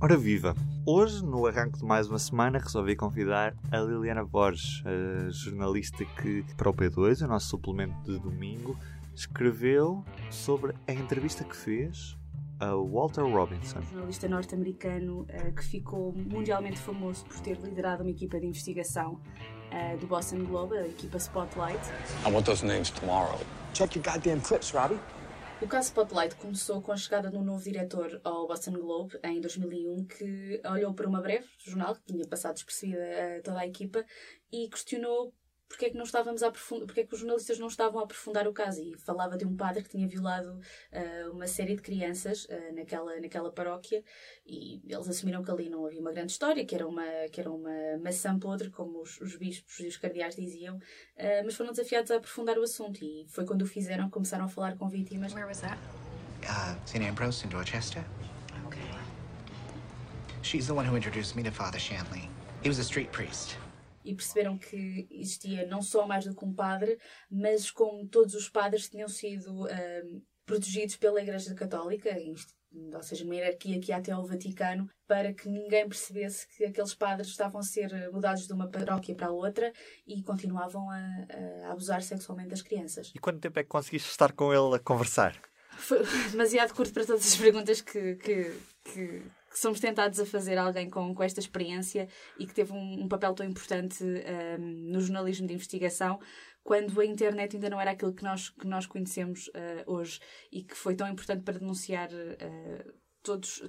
Ora viva! Hoje, no arranque de mais uma semana, resolvi convidar a Liliana Borges, a jornalista que, para o P2, o nosso suplemento de domingo, escreveu sobre a entrevista que fez a Walter Robinson. Um jornalista norte-americano uh, que ficou mundialmente famoso por ter liderado uma equipa de investigação uh, do Boston Globe, a equipa Spotlight. I want those names tomorrow. Check your goddamn clips, Robbie. O caso Spotlight começou com a chegada de um novo diretor ao Boston Globe em 2001 que olhou para uma breve jornal que tinha passado despercebida a toda a equipa e questionou porque é que não estávamos a aprofundar, porque é que os jornalistas não estavam a aprofundar o caso e falava de um padre que tinha violado uh, uma série de crianças uh, naquela naquela paróquia e eles assumiram que ali não havia uma grande história que era uma que era uma maçã podre como os, os bispos e os cardeais diziam uh, mas foram desafiados a aprofundar o assunto e foi quando o fizeram começaram a falar com vítimas Where was that? Uh, St. Ambrose in Dorchester. Okay. She's the one who introduced me to Father Shanley. He was a street priest. E perceberam que existia não só mais do que um padre, mas como todos os padres tinham sido um, protegidos pela Igreja Católica, ou seja, uma hierarquia que ia até ao Vaticano, para que ninguém percebesse que aqueles padres estavam a ser mudados de uma paróquia para a outra e continuavam a, a abusar sexualmente das crianças. E quanto tempo é que conseguiste estar com ele a conversar? Foi demasiado curto para todas as perguntas que, que, que, que somos tentados a fazer alguém com, com esta experiência e que teve um, um papel tão importante um, no jornalismo de investigação quando a internet ainda não era aquilo que nós, que nós conhecemos uh, hoje e que foi tão importante para denunciar uh, todos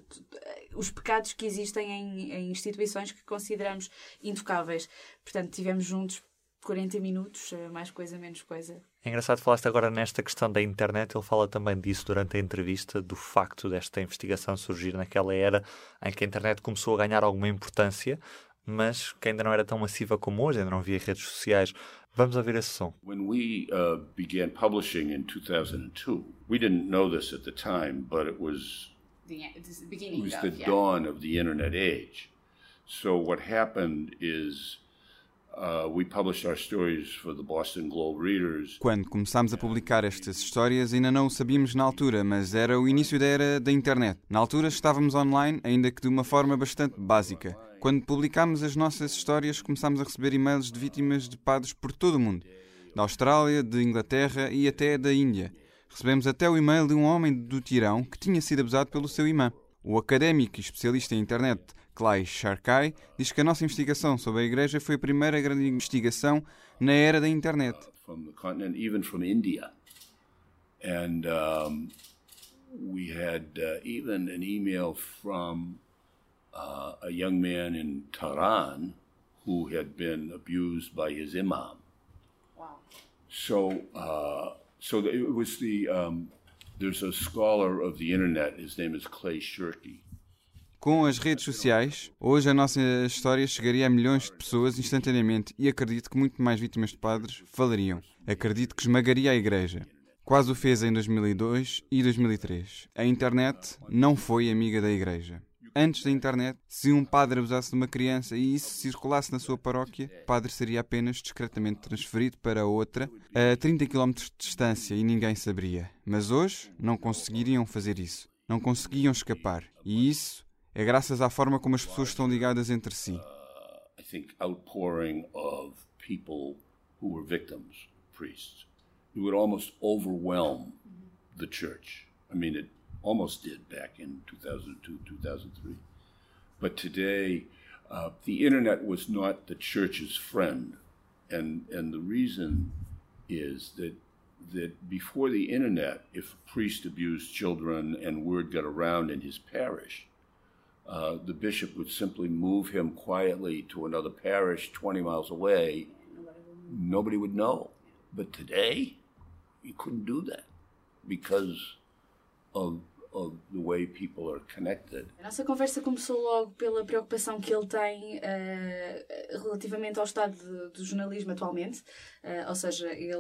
os pecados que existem em, em instituições que consideramos intocáveis. Portanto, tivemos juntos 40 minutos, uh, mais coisa, menos coisa. É engraçado, falaste agora nesta questão da internet. Ele fala também disso durante a entrevista, do facto desta investigação surgir naquela era em que a internet começou a ganhar alguma importância, mas que ainda não era tão massiva como hoje, ainda não havia redes sociais. Vamos ouvir esse som. When we uh, began publishing in 2002, we didn't know this at the time, but it was The, the it beginning was of, the yeah. dawn of the internet age. So what happened is Quando começámos a publicar estas histórias, ainda não o sabíamos na altura, mas era o início da era da internet. Na altura estávamos online, ainda que de uma forma bastante básica. Quando publicámos as nossas histórias, começámos a receber e-mails de vítimas de padres por todo o mundo. Da Austrália, de Inglaterra e até da Índia. Recebemos até o e-mail de um homem do Tirão que tinha sido abusado pelo seu imã. O académico e especialista em internet Clay Sharkey diz que a nossa investigação sobre a Igreja foi a primeira grande investigação na era da internet. from the continent, even from India. And um, we had uh, even an email from uh, a young man in Tehran who had been abused by his imam. Wow. So, uh, so it was the. Um, there's a scholar of the internet. His name is Clay Shirky. Com as redes sociais, hoje a nossa história chegaria a milhões de pessoas instantaneamente e acredito que muito mais vítimas de padres falariam. Acredito que esmagaria a Igreja. Quase o fez em 2002 e 2003. A internet não foi amiga da Igreja. Antes da internet, se um padre abusasse de uma criança e isso circulasse na sua paróquia, o padre seria apenas discretamente transferido para outra a 30 km de distância e ninguém saberia. Mas hoje não conseguiriam fazer isso. Não conseguiam escapar. E isso é graças à forma como as pessoas estão ligadas entre si. Outpouring. It would almost overwhelm the church. I mean, it almost did back in 2002, 2003. But today, uh, the internet was not the church's friend, and and the reason is that that before the internet, if a priest abused children and word got around in his parish, uh, the bishop would simply move him quietly to another parish 20 miles away. Nobody would know. But today, you couldn't do that because of of the way people are connected. A nossa conversa começou logo pela preocupação que ele tem uh, relativamente ao estado de, do jornalismo atualmente, uh, ou seja, ele,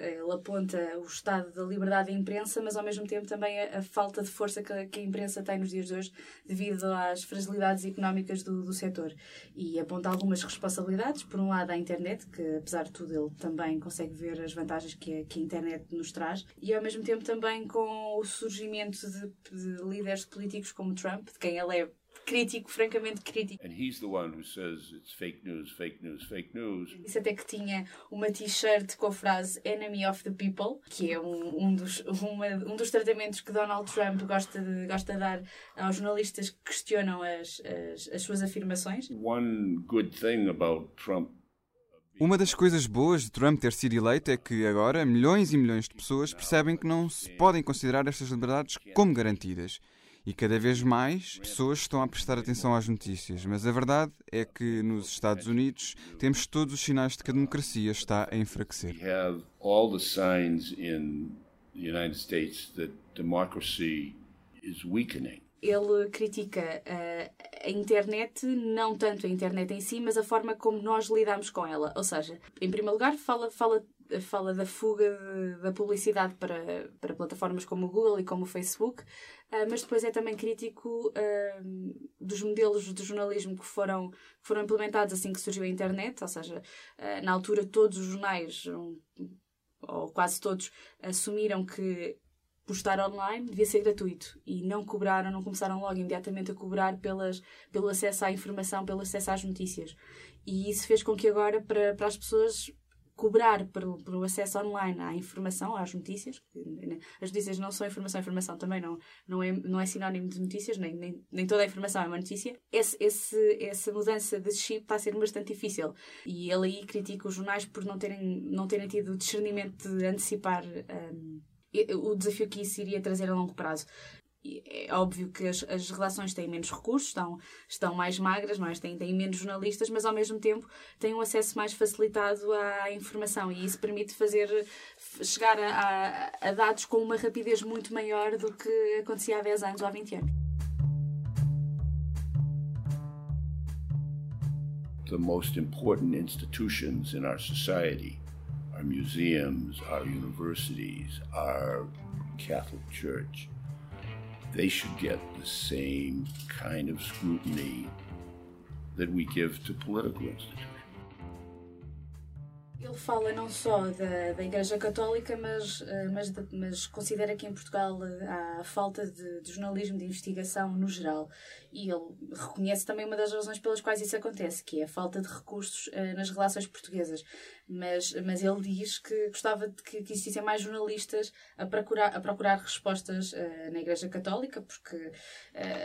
ele aponta o estado da liberdade da imprensa, mas ao mesmo tempo também a, a falta de força que, que, a imprensa tem nos dias de hoje devido às fragilidades económicas do, do setor. E aponta algumas responsabilidades, por um lado à internet, que apesar de tudo ele também consegue ver as vantagens que a, que a internet nos traz, e ao mesmo tempo também com o surgimento de, de líderes políticos como Trump, de quem ele é crítico, francamente crítico. And he's the one who says it's fake news, fake news, fake news. Disse até que tinha uma t-shirt com a frase Enemy of the People, que é um, um, dos, uma, um dos tratamentos que Donald Trump gosta de, gosta de dar aos jornalistas que questionam as, as, as suas afirmações. One good thing about Trump uma das coisas boas de Trump ter sido eleito é que agora milhões e milhões de pessoas percebem que não se podem considerar estas liberdades como garantidas. E cada vez mais pessoas estão a prestar atenção às notícias. Mas a verdade é que nos Estados Unidos temos todos os sinais de que a democracia está a enfraquecer. Is weakening ele critica a, a, internet, não tanto a internet em si, mas a forma como nós lidamos com ela. Ou seja, em primeiro lugar, fala, fala, fala da fuga de, da publicidade para, para plataformas como o Google e como o Facebook, uh, mas depois é também crítico uh, dos modelos de jornalismo que foram, foram implementados assim que surgiu a internet, ou seja, uh, na altura todos os jornais, um, ou quase todos, assumiram que postar online devia ser gratuito e não cobraram, não começaram logo imediatamente a cobrar pelas, pelo acesso à informação, pelo acesso às notícias. E isso fez com que agora, para, para as pessoas cobrar pelo, pelo acesso online à informação, às notícias, as notícias não são informação, a informação também não, não, é, não é sinónimo de notícias, nem, nem, nem toda a informação é uma notícia, esse, esse, essa mudança de chip está a ser bastante difícil. E ele aí critica os jornais por não terem, não terem tido discernimento de antecipar. Um, o desafio que isso iria trazer a longo prazo. É óbvio que as, as relações têm menos recursos, estão, estão mais magras, não é? têm, têm menos jornalistas, mas ao mesmo tempo têm um acesso mais facilitado à informação e isso permite fazer chegar a, a, a dados com uma rapidez muito maior do que acontecia há 10 anos ou há 20 anos. The most important institutions in our society our museums, our universities, our Catholic Church, they should get the same kind of scrutiny that we give to political institutions. Ele fala não só da, da Igreja Católica, mas, eh, mas, mas considera que em Portugal eh, há falta de, de, jornalismo de investigação no geral. E ele reconhece também uma das razões pelas quais isso acontece, que é a falta de recursos uh, nas relações portuguesas. Mas, mas ele diz que gostava de que, que existissem mais jornalistas a procurar, a procurar respostas na Igreja Católica, porque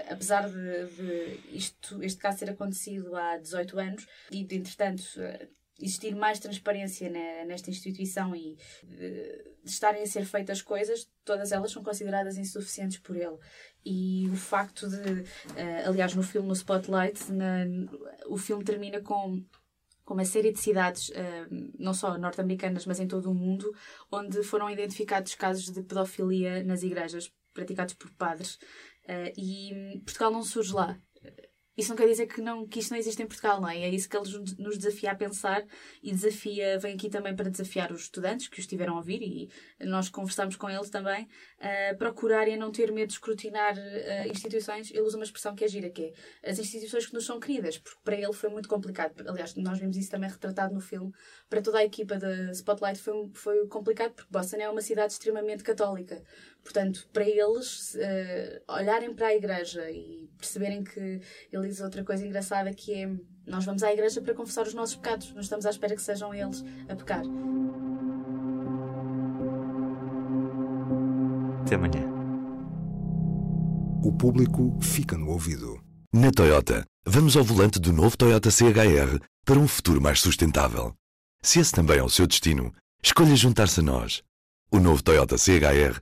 apesar de, de, isto, este caso ter acontecido há 18 anos e, de, entretanto, existir mais transparência nesta instituição e de, de estarem a ser feitas coisas, todas elas são consideradas insuficientes por ele. E o facto de, uh, aliás, no filme, no Spotlight, na, o filme termina com com uma série de cidades, uh, não só norte-americanas, mas em todo o mundo, onde foram identificados casos de pedofilia nas igrejas, praticados por padres. E Portugal não surge lá. Isso não quer dizer que, não, que isto não existe em Portugal, não é? É isso que eles nos desafia a pensar e desafia, vem aqui também para desafiar os estudantes que os estiveram a ouvir e nós conversamos com eles também, a procurarem não ter medo de escrutinar uh, instituições. Ele usa uma expressão que é gira, que é as instituições que nos são queridas, porque para ele foi muito complicado. Aliás, nós vimos isso também retratado no filme. Para toda a equipa da Spotlight foi, foi complicado, porque Boston é uma cidade extremamente católica. Portanto, para eles uh, olharem para a igreja e perceberem que ele diz outra coisa engraçada que é nós vamos à igreja para confessar os nossos pecados, não estamos à espera que sejam eles a pecar. Até amanhã. O público fica no ouvido. Na Toyota, vamos ao volante do novo Toyota CHR para um futuro mais sustentável. Se esse também é o seu destino, escolha juntar-se a nós. O novo Toyota CHR